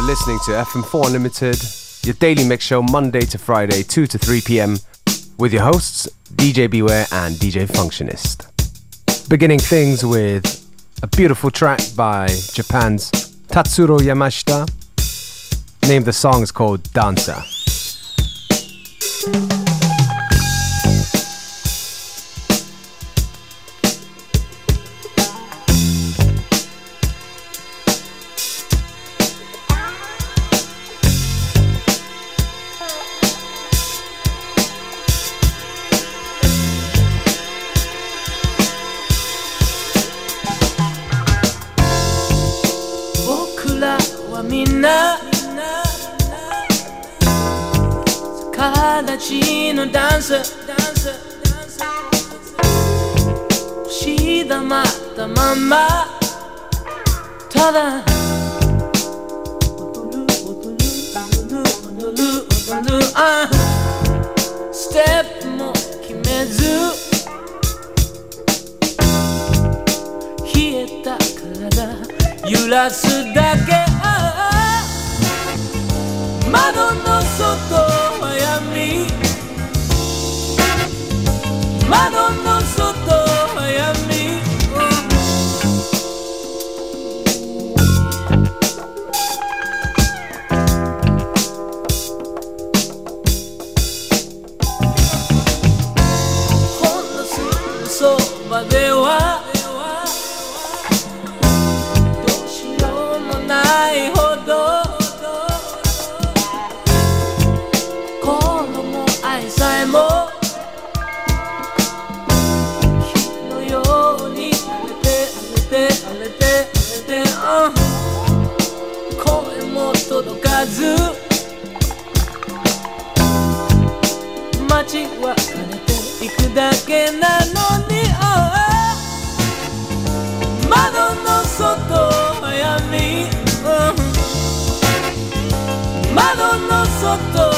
You're listening to FM4 Unlimited, your daily mix show Monday to Friday, 2 to 3 p.m., with your hosts, DJ Beware and DJ Functionist. Beginning things with a beautiful track by Japan's Tatsuro Yamashita. Name the song is called Dancer. 形のダンス。しだまったまんま。ただ。踊る踊る踊る踊る踊るあステップも決めず。冷えた体揺らすだけ。窓の外窓の ma non, non sotto sotto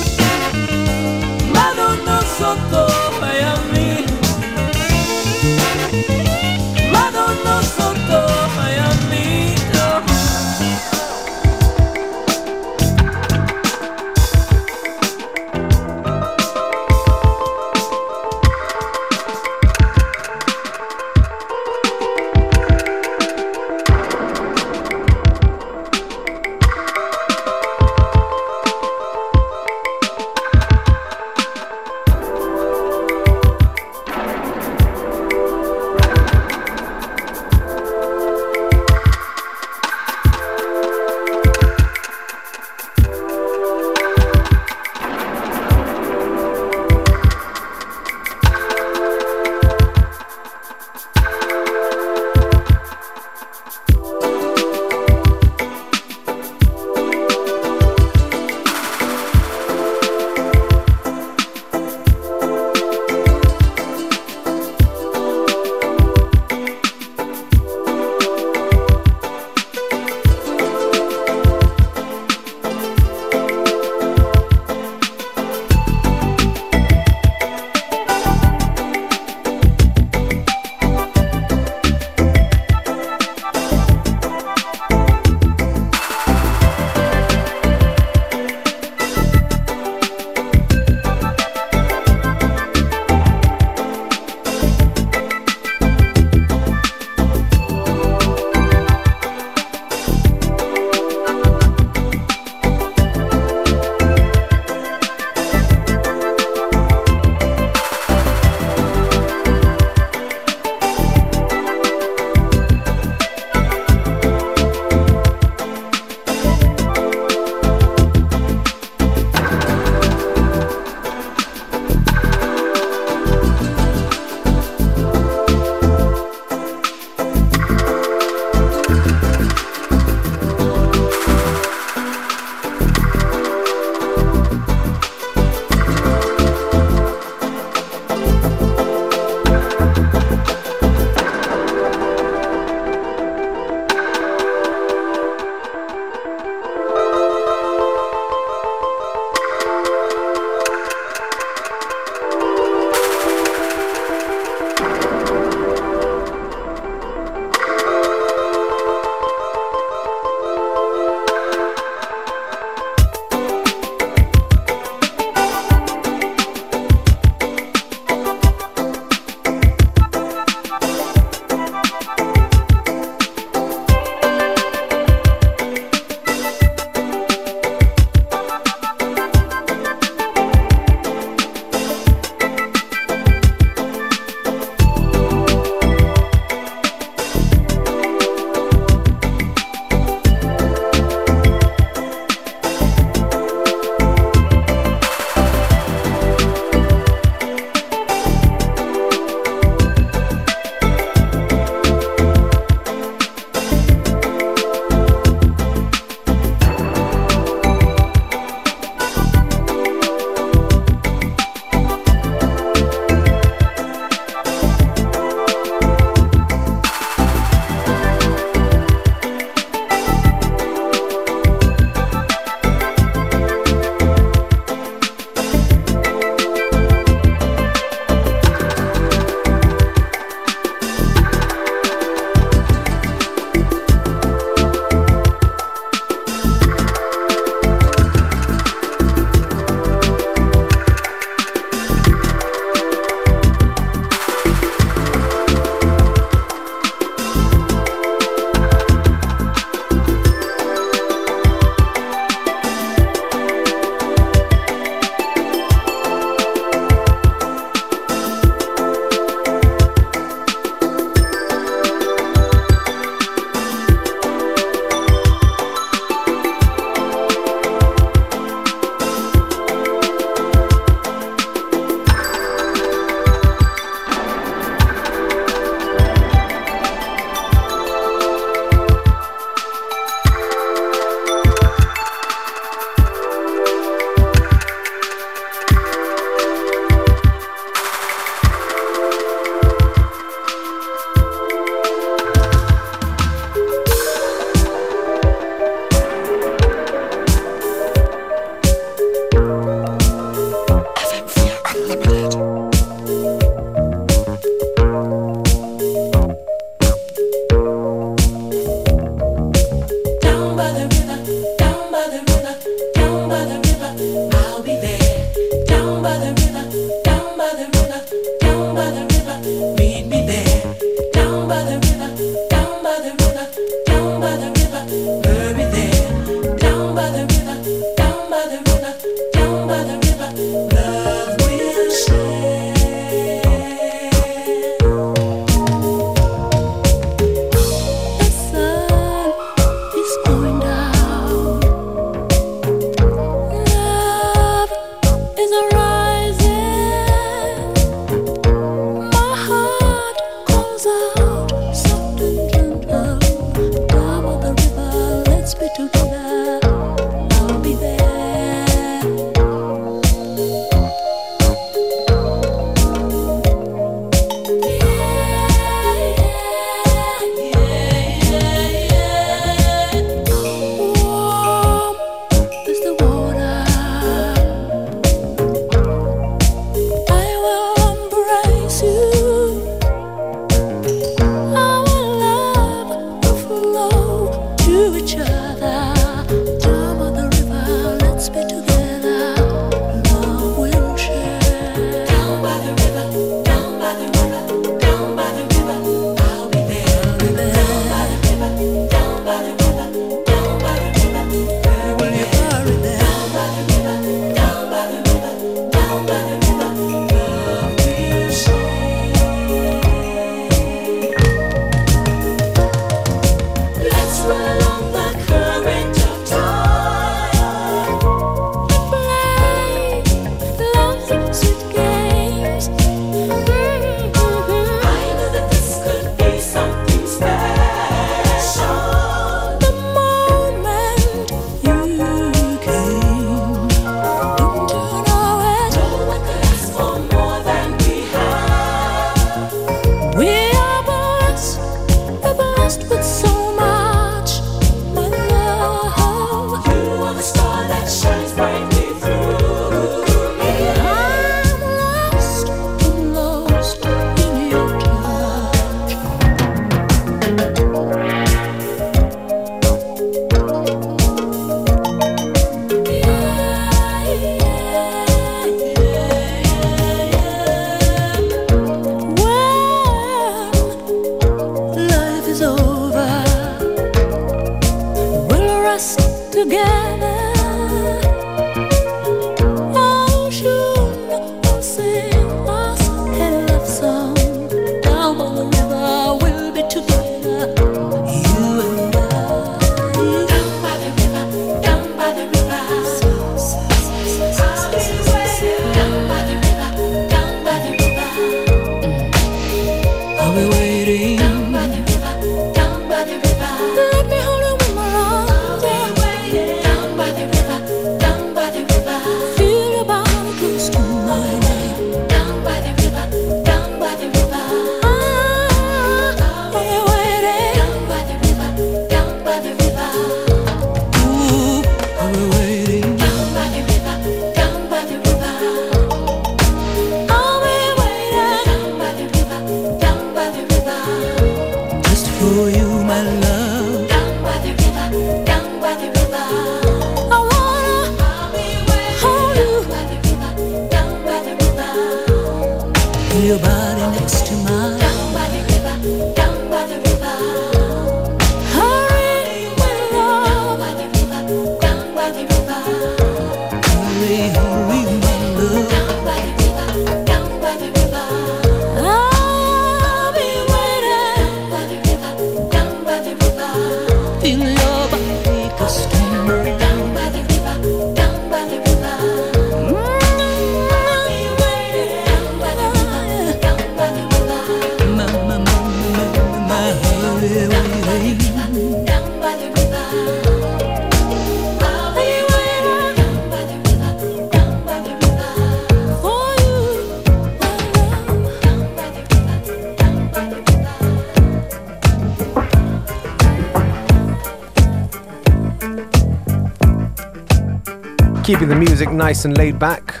nice and laid back.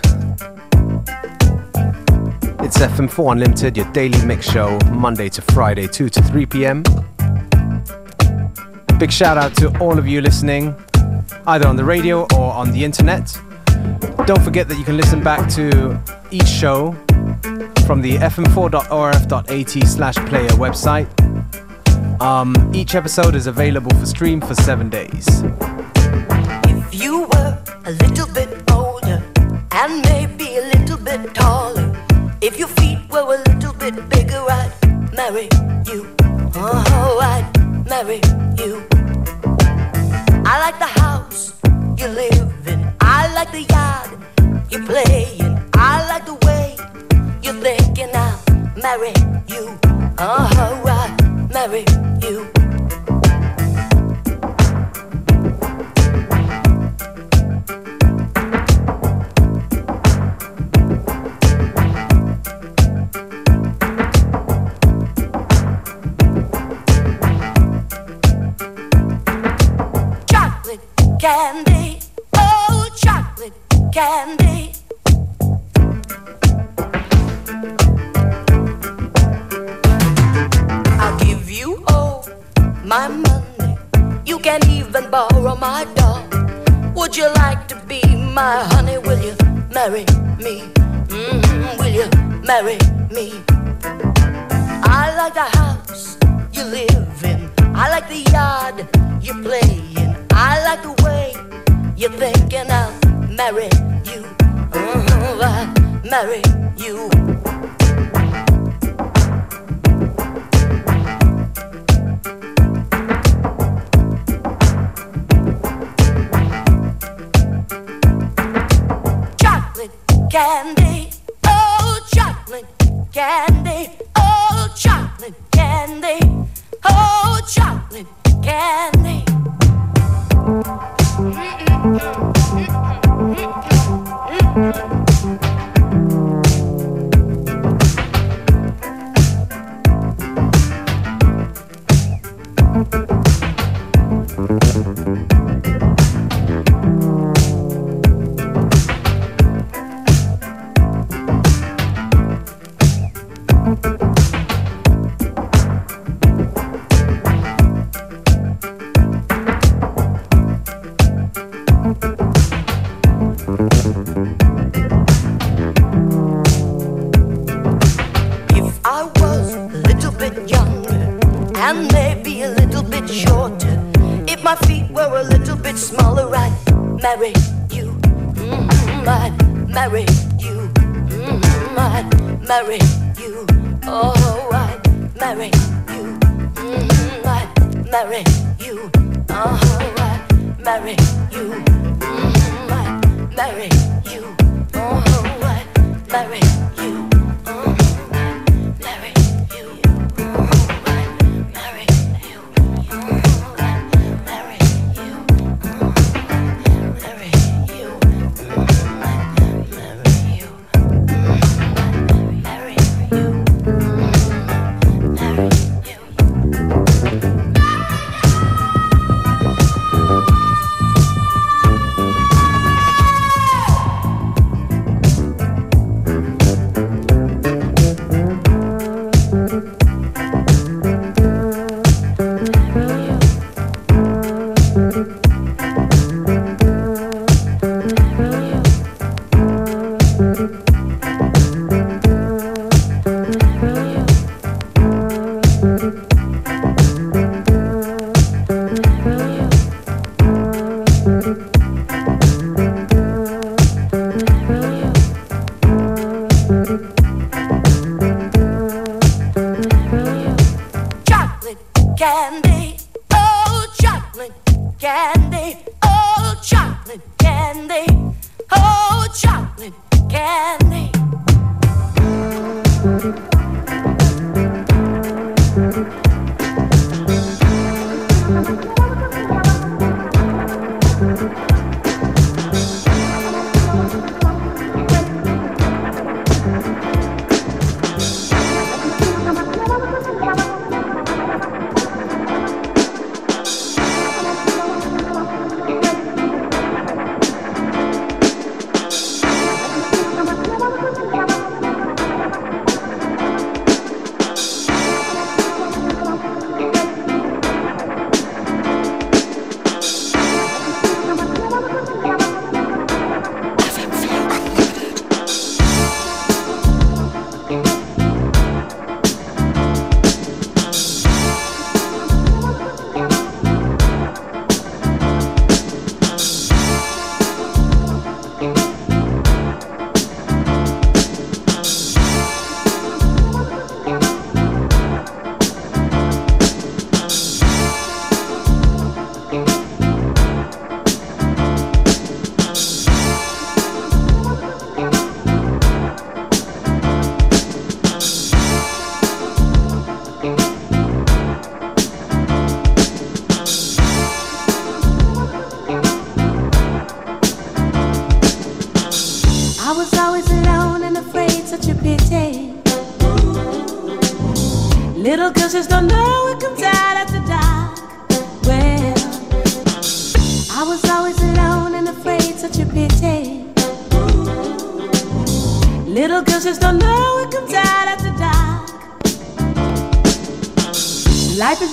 It's FM4 Unlimited, your daily mix show, Monday to Friday, 2 to 3 p.m. Big shout out to all of you listening, either on the radio or on the internet. Don't forget that you can listen back to each show from the fm4.orf.at slash player website. Um, each episode is available for stream for seven days. it bigger, I'd marry you. Oh, I'd marry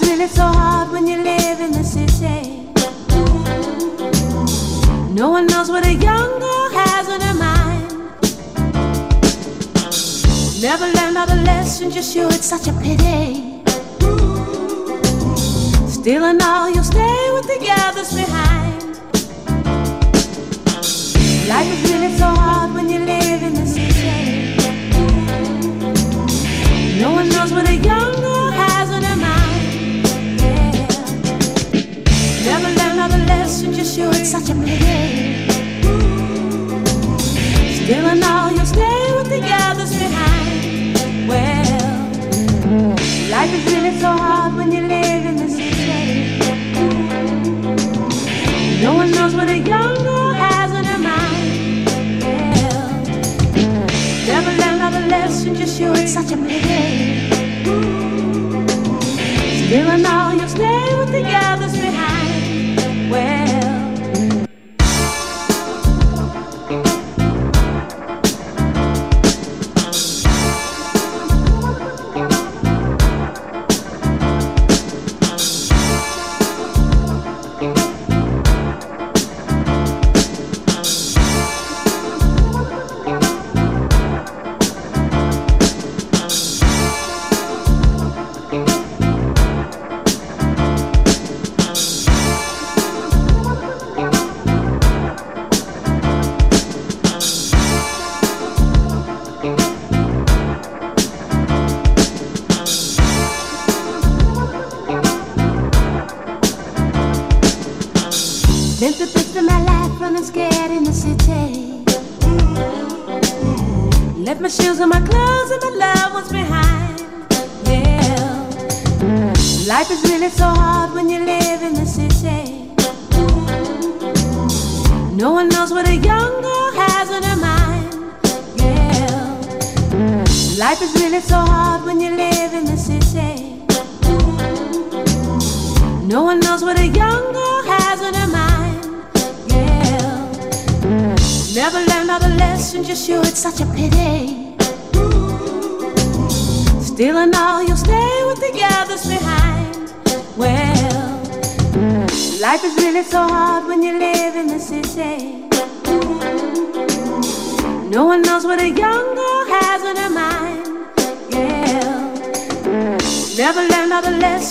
is really so hard when you live in the city. No one knows what a young girl has on her mind. Never learned all the lessons you it's such a pity. Still and all, you'll stay with the others behind. Life is really so hard when you live in the city. No one knows what a young such a pity. Still I all, you stay with the others behind. Well, life is really so hard when you live in this city. No one knows what a young girl has in her mind. Well, never learn another lesson, just you. It's such a pity. Still I all, you stay with the others.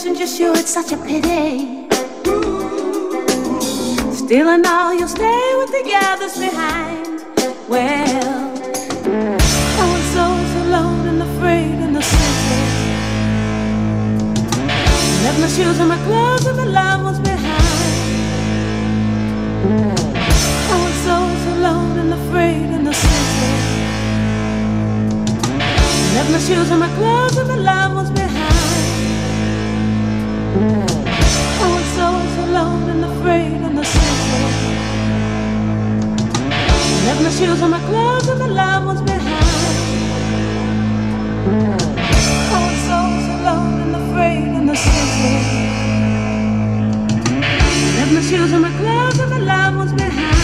wasn't just you, it's such a pity. Still and all, you'll stay with the others behind. Well, I was always alone and afraid in the city. Left my shoes and my clothes and my loved ones behind. I was always alone and afraid in the city. Left my shoes and my clothes and my loved ones behind change the way you feel, but I could put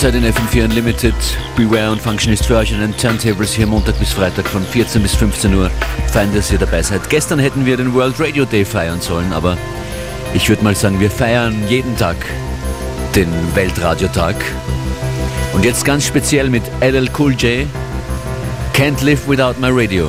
Zeit in FM4 Unlimited. Beware und Functionist für euch einen Turntables hier Montag bis Freitag von 14 bis 15 Uhr. Fein, dass ihr dabei seid. Gestern hätten wir den World Radio Day feiern sollen, aber ich würde mal sagen, wir feiern jeden Tag den Weltradiotag. Und jetzt ganz speziell mit LL Cool J. Can't Live Without My Radio.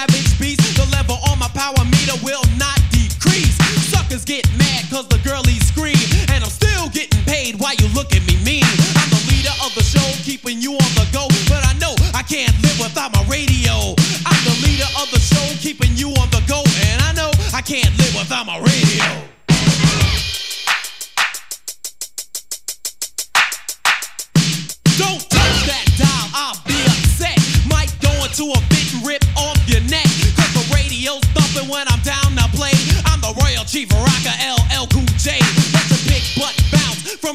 savage beast. The level on my power meter will not decrease. Suckers get mad cause the girlies scream. And I'm still getting paid while you look at me mean. I'm the leader of the show, keeping you on the go. But I know I can't live without my radio. I'm the leader of the show, keeping you on the go. And I know I can't live without my radio.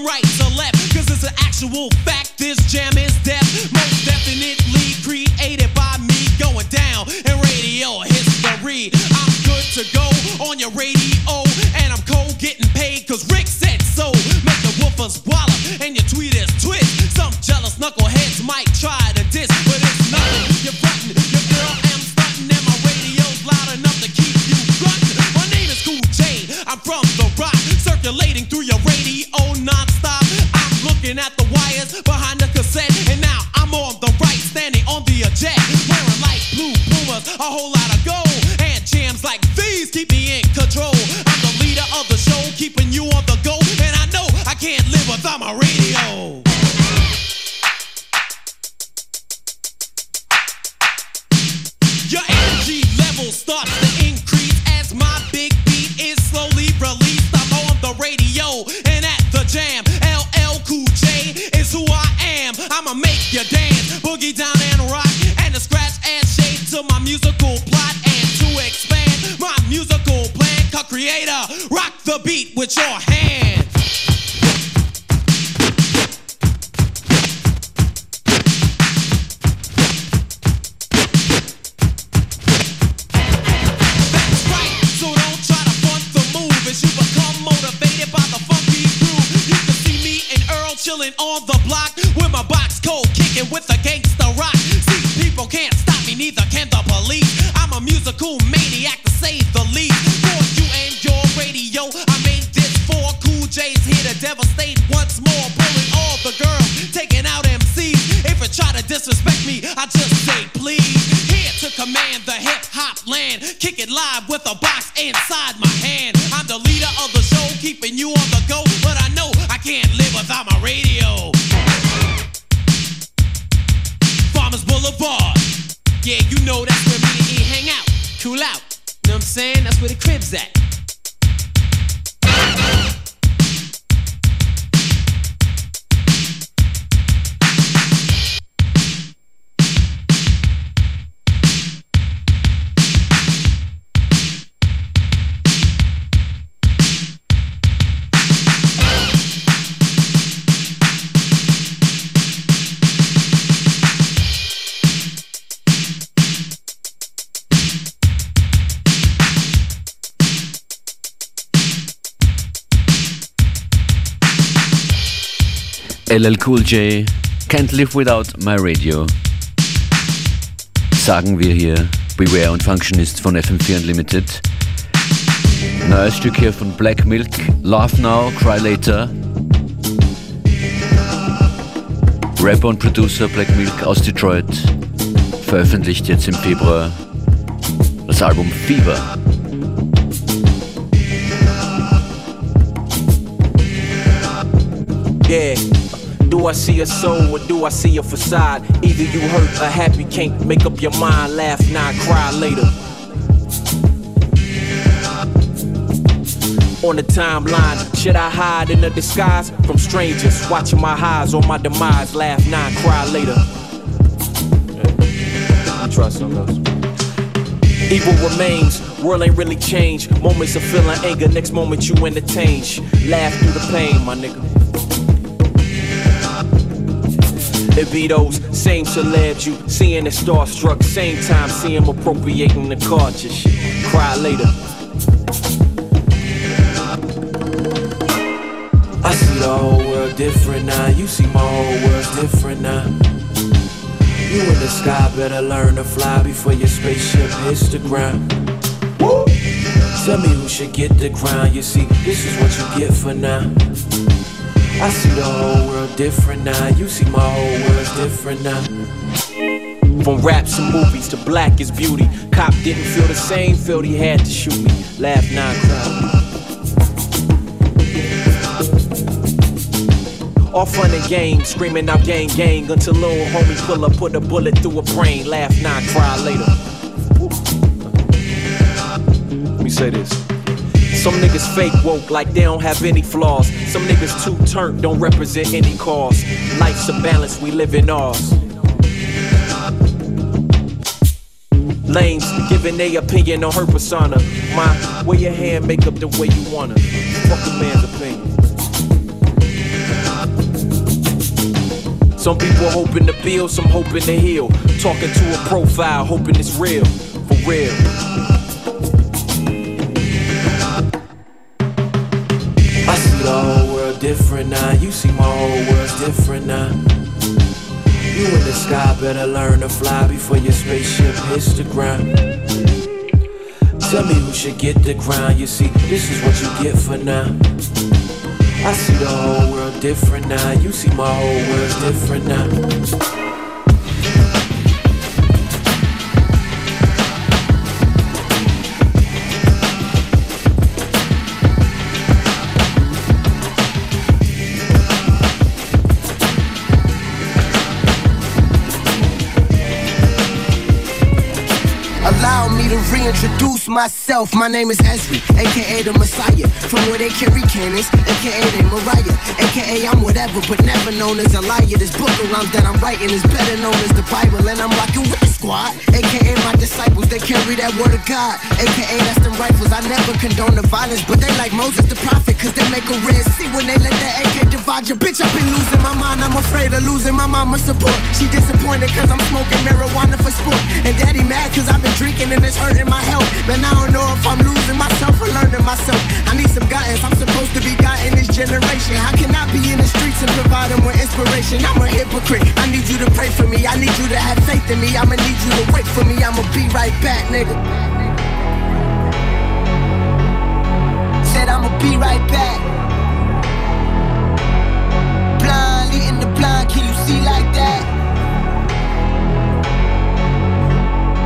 right to left, cause it's an actual fact. This jam is death, most definitely created by me going down in radio history. I'm good to go on your radio, and I'm cold getting paid, cause Rick said so. Make the woofers wallet. behind the cassette. And now I'm on the right, standing on the eject. Wearing light blue pumas, a whole lot of gold. And jams like these keep creator. Rock the beat with your hands. LL Cool J, Can't Live Without My Radio. Sagen wir hier Beware und Functionist von FM4 Unlimited. Neues Stück hier von Black Milk, Laugh Now, Cry Later. Rapper und Producer Black Milk aus Detroit veröffentlicht jetzt im Februar das Album Fever. Yeah. Do I see a soul or do I see a facade? Either you hurt or happy, can't make up your mind. Laugh now, cry later. On the timeline, should I hide in a disguise from strangers? Watching my highs or my demise. Laugh now, cry later. You trust on those. Evil remains, world ain't really changed. Moments of feeling anger, next moment you entertain. Laugh through the pain, my nigga. It be those same celebs you seeing it starstruck, same time see see 'em appropriating the. Shit. Cry later. I see the whole world different now. You see my whole world's different now. You in the sky better learn to fly before your spaceship hits the ground. Tell me who should get the crown. You see, this is what you get for now. I see the whole world different now. You see my whole world's different now. From raps and movies to black is beauty. Cop didn't feel the same, felt he had to shoot me. Laugh now, cry. All fun and games, screaming out gang gang until little homie pull up, put a bullet through a brain. Laugh now, cry later. Let me say this. Some niggas fake woke like they don't have any flaws. Some niggas too turned, don't represent any cause. Life's a balance, we live in ours. Lanes giving their opinion on her persona. My, wear your hand, make up the way you wanna. Fuck a man's opinion. Some people hoping to build, some hoping to heal. Talking to a profile, hoping it's real, for real. Different now. You see my whole world's different now. You in the sky better learn to fly before your spaceship hits the ground. Tell me who should get the crown. You see, this is what you get for now. I see the whole world different now. You see my whole world's different now. Reintroduce myself. My name is Esri, aka the Messiah. From where they carry cannons, aka they Mariah. Aka I'm whatever, but never known as a liar. This book rhymes that I'm writing is better known as the Bible. And I'm rocking with squad. Aka my disciples, they carry that word of God. Aka that's the rifles. I never condone the violence, but they like Moses the prophet, cause they make a red sea when they let the AK divide your bitch. I've been losing my mind, I'm afraid of losing my mama's support. She disappointed cause I'm smoking marijuana for sport. And daddy mad cause I've been drinking and it's hurting my health. Man, I don't know if I'm losing myself or learning myself. I need some guidance, I'm supposed to be God in this generation. How can I be in the streets and provide them with inspiration? I'm a hypocrite. I need you to pray for me. I need you to have faith in me. I'ma need you to wait for me. I'ma be right back, nigga. Said I'ma be right back. Blind leading the blind, can you see like that?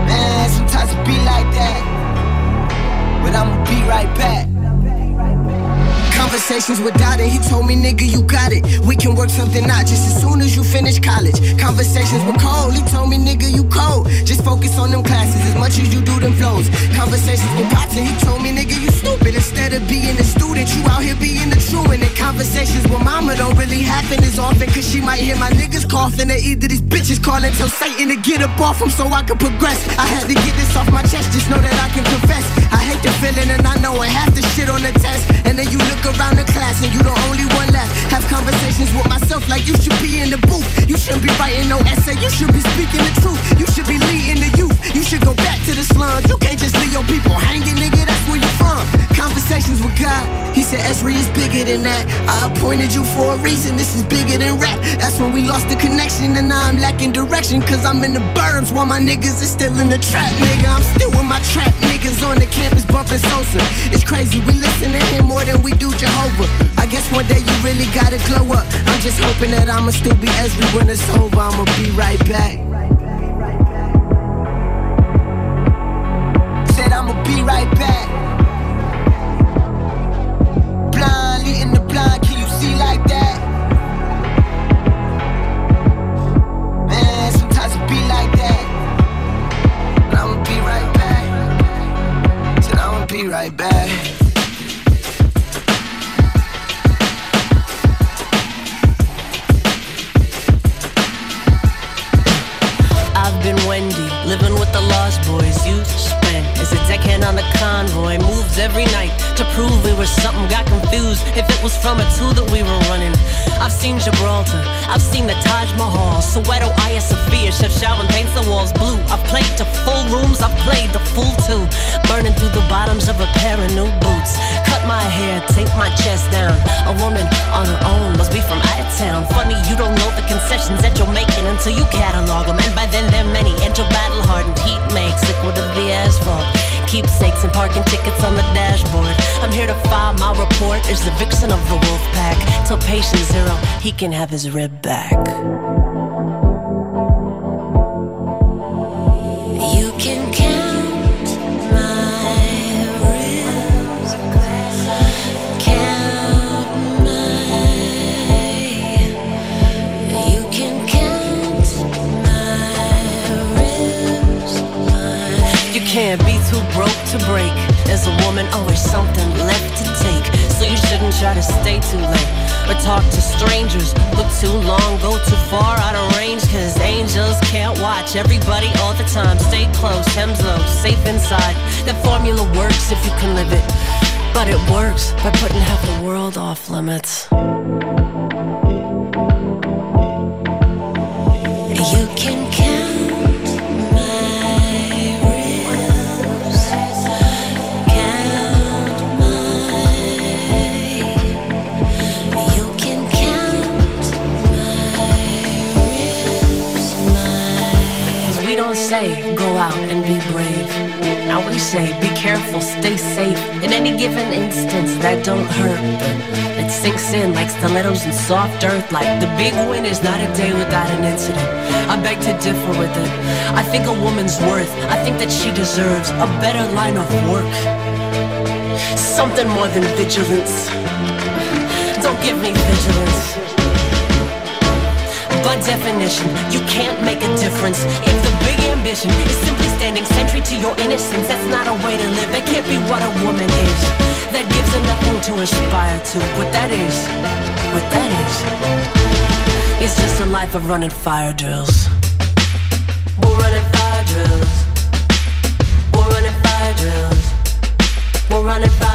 Man, sometimes it be like that. But I'ma be right back. Conversations with Dada, he told me, nigga, you got it. We can work something out just as soon as you finish college. Conversations with Cole, he told me, nigga, you cold. Just focus on them classes as much as you do them flows. Conversations with Potter, he told me, nigga, you stupid. Instead of being a student, you out here being the truant. And conversations with mama don't really happen as often, cause she might hear my niggas coughing. Or either these bitches calling, tell Satan to get up off him so I can progress. I had to get this off my chest, just know that I can confess. I hate the feeling and I know I have to shit on the test. And then you look around the class and you the only one left. Have conversations with myself like you should be in the booth. You shouldn't be writing no essay, you should be speaking the truth. You should be leading the youth. You should go back to the slums. You can't just leave your people hanging, nigga. That's where you from. Conversations with God. He said Esri is bigger than that. I appointed you for a reason. This is bigger than rap. That's when we lost the connection and now I'm lacking direction. Cause I'm in the burbs while my niggas is still in the trap, nigga. I'm still with my trap niggas on the campus bumping Sosa. It's crazy. We listen to him more than we do Jehovah. I guess one day you really gotta glow up. I'm just hoping that I'ma still be Esri when it's over. I'ma be right back. Said I'ma be right back. Blind leading the blind, can you see like that? Man, sometimes it be like that. But I'ma be right back. Said I'ma be right back. Convoy. Moves every night to prove we were something. Got confused if it was from a two that we were running. I've seen Gibraltar, I've seen the Taj Mahal, Soweto, Hagia Sophia, Chefchaouen paints the walls blue. I've played to full rooms, I've played the full two. Burning through the bottoms of a pair of new boots. Cut my hair, take my chest down. A woman on her own must be from out of town. Funny, you don't know the concessions that you're making until you catalog them. And by then they're many. Enter battle hardened heat makes liquid of the asphalt. Keepsakes and parking tickets on the dashboard. I'm here to file my report as the vixen of the wolf pack. Till patient zero, he can have his rib back. To break. As a woman, oh, always something left to take. So you shouldn't try to stay too late. Or talk to strangers. Look too long, go too far out of range. Cause angels can't watch everybody all the time. Stay close, hems low, safe inside. That formula works if you can live it. But it works by putting half the world off limits. Say go out and be brave. Now we say be careful, stay safe. In any given instance, that don't hurt, it sinks in like stilettos in soft earth. Like the big win is not a day without an incident. I beg to differ with it. I think a woman's worth. I think that she deserves a better line of work. Something more than vigilance. Don't give me vigilance. By definition, you can't make a difference if the big ambition is simply standing sentry to your innocence. That's not a way to live. That can't be what a woman is. That gives her nothing to aspire to. What that is, what that is, is just a life of running fire drills. We're running fire drills. We're running fire drills. We're running fire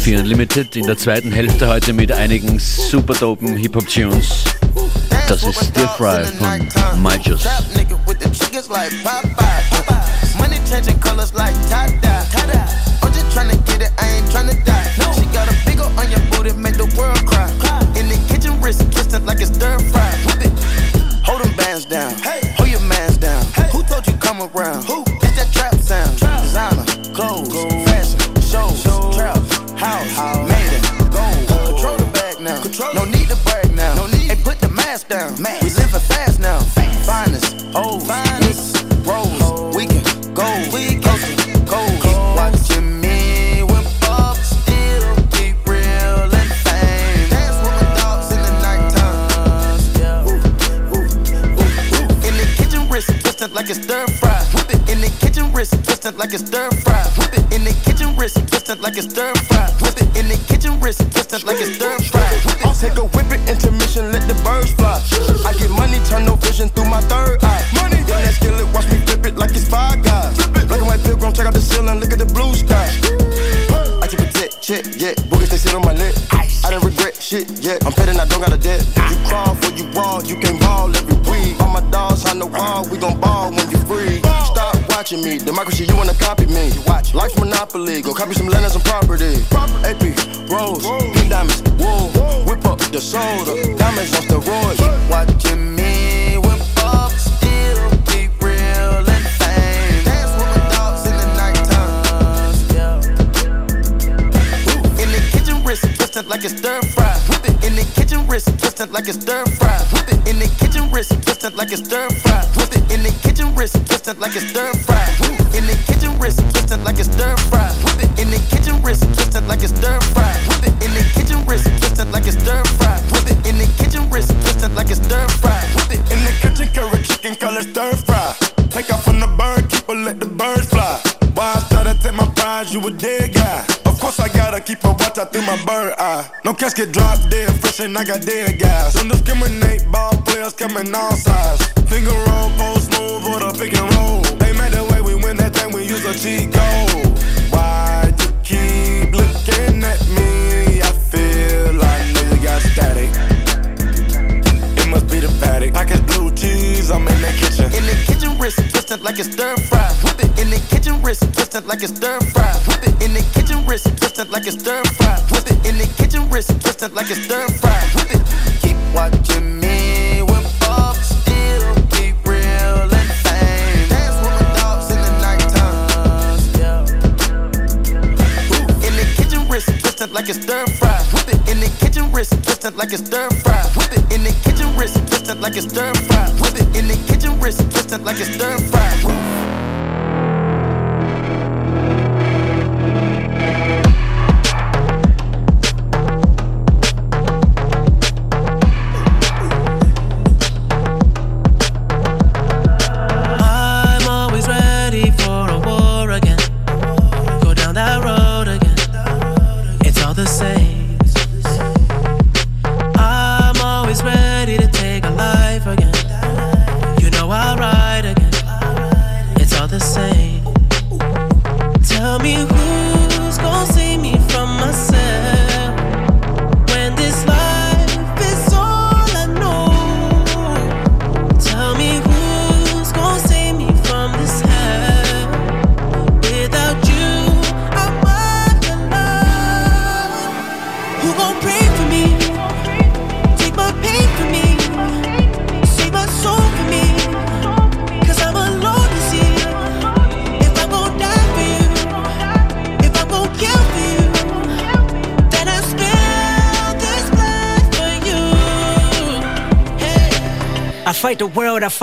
4 Unlimited in der zweiten Hälfte heute mit einigen super dopen Hip-Hop-Tunes. Das ist Stir Fry von My like it's stir fry. Hold them bands down. Hey. Finest, old, finest, rose, we can go, we can go. Keep watching me whip up, still keep real and fame. Dance with my dogs in the nighttime. Ooh, ooh, ooh, ooh. In the kitchen, wrist twisted like it's stir fry. Whip it in the kitchen, wrist twisted like it's stir fry. Whip it in the kitchen, wrist twisted like it's stir fry. Whip it in the kitchen, wrist twisted like it's stir fry. I'll take a whip it, intermission, let the birds fly. I get money, turn no vision through my third I don't got a debt. You crawl for you raw, you can ball every week. All my dogs on the wall, we gon' ball when you free. Stop watching me, democracy, you wanna copy me. Watch Life Monopoly, go copy some land and some property. AP, rose, pink diamonds, wool. Whip up the soda, diamonds on steroids. Keep watching me whip up, still keep real and fame. Dance with my dogs in the nighttime. In the kitchen, wrist twisted like it's stir wrist twisted like it's stir fry. Whip it in the kitchen, wrist twisted like it's stir fry. Whip it in the kitchen, wrist twisted like it's stir fry. In the kitchen, wrist twisted like it's stir fry. Whip it in the kitchen, wrist twisted like it's stir fry. Whip it in the kitchen, wrist twisted like it's stir fry. Whip it in the kitchen, wrist twisted like it's stir fry. Whip it In the kitchen, curry chicken color stir fry. Take off from the bird, keep her, let the birds fly. Why I to take my prize, you a dead Keep a watch out through my bird eye. No casket drop dead, fresh and I got dead guys. Don't discriminate, ball players coming all sides. Finger roll, post move, or the pick and roll. They made the way we win that thing, we use a cheat code. Be the paddock. Package blue cheese, I'm in the kitchen. In the kitchen, wrist twisted like it's stir fry. Whip it in the kitchen, wrist twisted like it's stir fry. Whip it in the kitchen, wrist twisted like it's stir fry. Whip it in the kitchen, wrist twisted like it's stir fry. Whip it. Keep watching me whip up, still keep real and fame. Dance with my dogs in the nighttime. Ooh, In the kitchen, wrist twisted like it's stir fry. Wrist twisted like it's stir fry. Whip it in the kitchen, wrist twisted like it's stir fry. Whip it in the kitchen, wrist twisted like it's stir fry.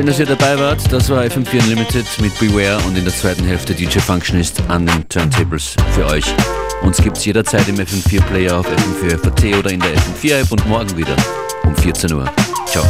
Schön, dass ihr dabei wart. Das war FM4 Unlimited mit Beware und in der zweiten Hälfte DJ Functionist an den Turntables für euch. Uns gibt's jederzeit im FM4 Player auf FM4 FAT oder in der FM4 App und morgen wieder um 14 Uhr. Ciao.